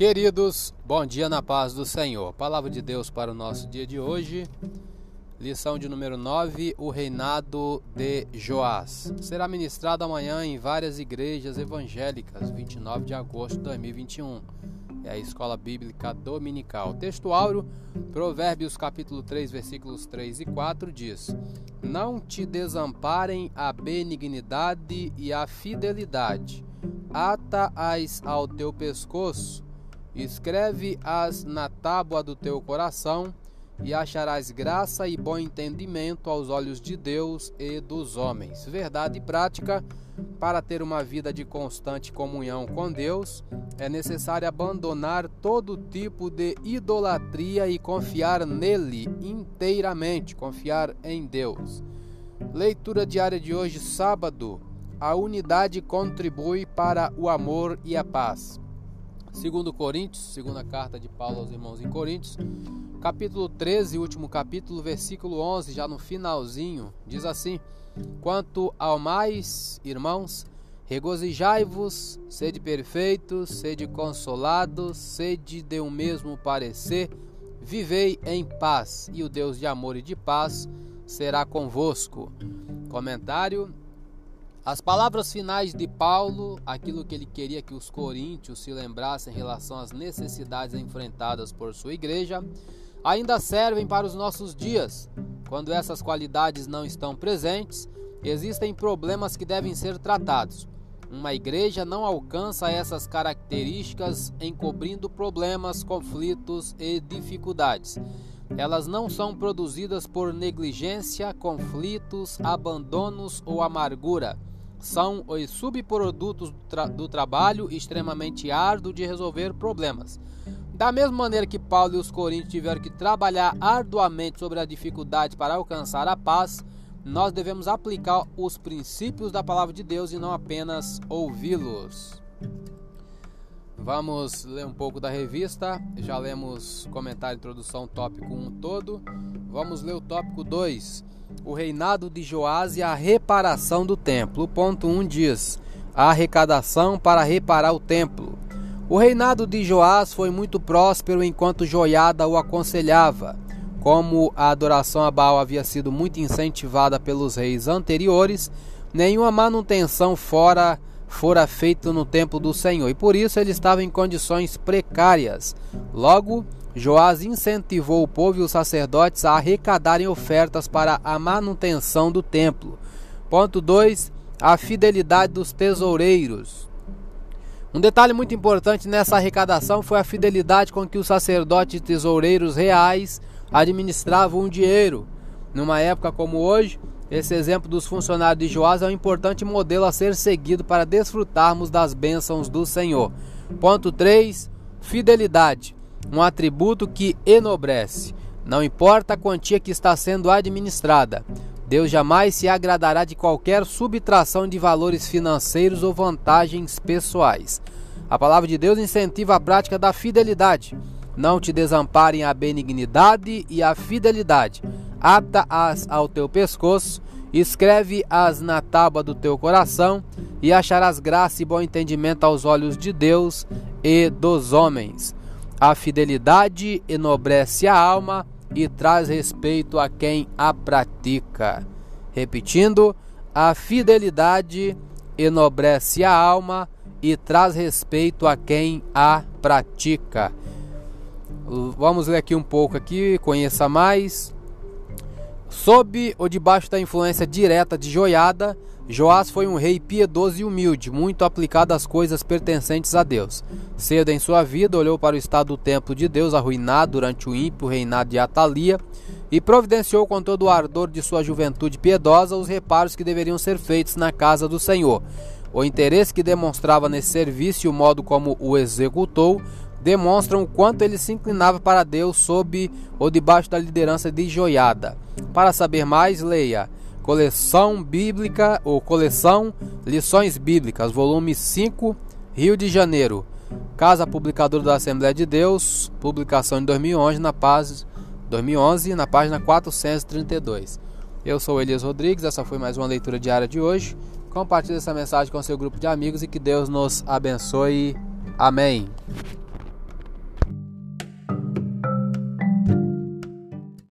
Queridos, bom dia na paz do Senhor. Palavra de Deus para o nosso dia de hoje. Lição de número 9, o reinado de Joás. Será ministrado amanhã em várias igrejas evangélicas, 29 de agosto de 2021. É a Escola Bíblica Dominical. Texto áureo, Provérbios capítulo 3, versículos 3 e 4 diz: Não te desamparem a benignidade e a fidelidade. Ata-as ao teu pescoço, escreve-as na tábua do teu coração e acharás graça e bom entendimento aos olhos de Deus e dos homens. Verdade prática: para ter uma vida de constante comunhão com Deus, é necessário abandonar todo tipo de idolatria e confiar nele inteiramente, confiar em Deus. Leitura diária de hoje, sábado. A unidade contribui para o amor e a paz. Segundo Coríntios, segunda carta de Paulo aos irmãos em Coríntios, capítulo 13, último capítulo, versículo 11, já no finalzinho, diz assim: Quanto ao mais, irmãos, regozijai-vos, sede perfeitos, sede consolados, sede de um mesmo parecer, vivei em paz, e o Deus de amor e de paz será convosco. Comentário as palavras finais de Paulo, aquilo que ele queria que os coríntios se lembrassem em relação às necessidades enfrentadas por sua igreja, ainda servem para os nossos dias. Quando essas qualidades não estão presentes, existem problemas que devem ser tratados. Uma igreja não alcança essas características encobrindo problemas, conflitos e dificuldades. Elas não são produzidas por negligência, conflitos, abandonos ou amargura. São os subprodutos do, tra do trabalho extremamente árduo de resolver problemas. Da mesma maneira que Paulo e os coríntios tiveram que trabalhar arduamente sobre a dificuldade para alcançar a paz, nós devemos aplicar os princípios da palavra de Deus e não apenas ouvi-los. Vamos ler um pouco da revista. Já lemos comentário, introdução, tópico 1 todo. Vamos ler o tópico 2. O reinado de Joás e a reparação do templo. O ponto 1 diz: a arrecadação para reparar o templo. O reinado de Joás foi muito próspero enquanto Joiada o aconselhava. Como a adoração a Baal havia sido muito incentivada pelos reis anteriores, nenhuma manutenção fora fora feita no templo do Senhor, e por isso ele estava em condições precárias. Logo, Joás incentivou o povo e os sacerdotes a arrecadarem ofertas para a manutenção do templo. Ponto 2. A fidelidade dos tesoureiros. Um detalhe muito importante nessa arrecadação foi a fidelidade com que os sacerdotes e tesoureiros reais administravam o dinheiro. Numa época como hoje, esse exemplo dos funcionários de Joás é um importante modelo a ser seguido para desfrutarmos das bênçãos do Senhor. Ponto 3. Fidelidade, um atributo que enobrece. Não importa a quantia que está sendo administrada, Deus jamais se agradará de qualquer subtração de valores financeiros ou vantagens pessoais. A palavra de Deus incentiva a prática da fidelidade. Não te desamparem a benignidade e a fidelidade. Ata-as ao teu pescoço, escreve-as na tábua do teu coração, e acharás graça e bom entendimento aos olhos de Deus e dos homens. A fidelidade enobrece a alma e traz respeito a quem a pratica. Repetindo, a fidelidade enobrece a alma e traz respeito a quem a pratica. Vamos ler aqui um pouco aqui, conheça mais. Sob ou debaixo da influência direta de Joiada, Joás foi um rei piedoso e humilde, muito aplicado às coisas pertencentes a Deus. Cedo em sua vida, olhou para o estado do templo de Deus, arruinado durante o ímpio reinado de Atalia, e providenciou com todo o ardor de sua juventude piedosa os reparos que deveriam ser feitos na casa do Senhor. O interesse que demonstrava nesse serviço e o modo como o executou demonstram o quanto ele se inclinava para Deus sob ou debaixo da liderança de Joiada. Para saber mais, leia Coleção Bíblica ou Coleção Lições Bíblicas, volume 5, Rio de Janeiro. Casa Publicadora da Assembleia de Deus, publicação de 2011 na, paz, 2011, na página 432. Eu sou Elias Rodrigues, essa foi mais uma leitura diária de hoje. Compartilhe essa mensagem com seu grupo de amigos e que Deus nos abençoe. Amém.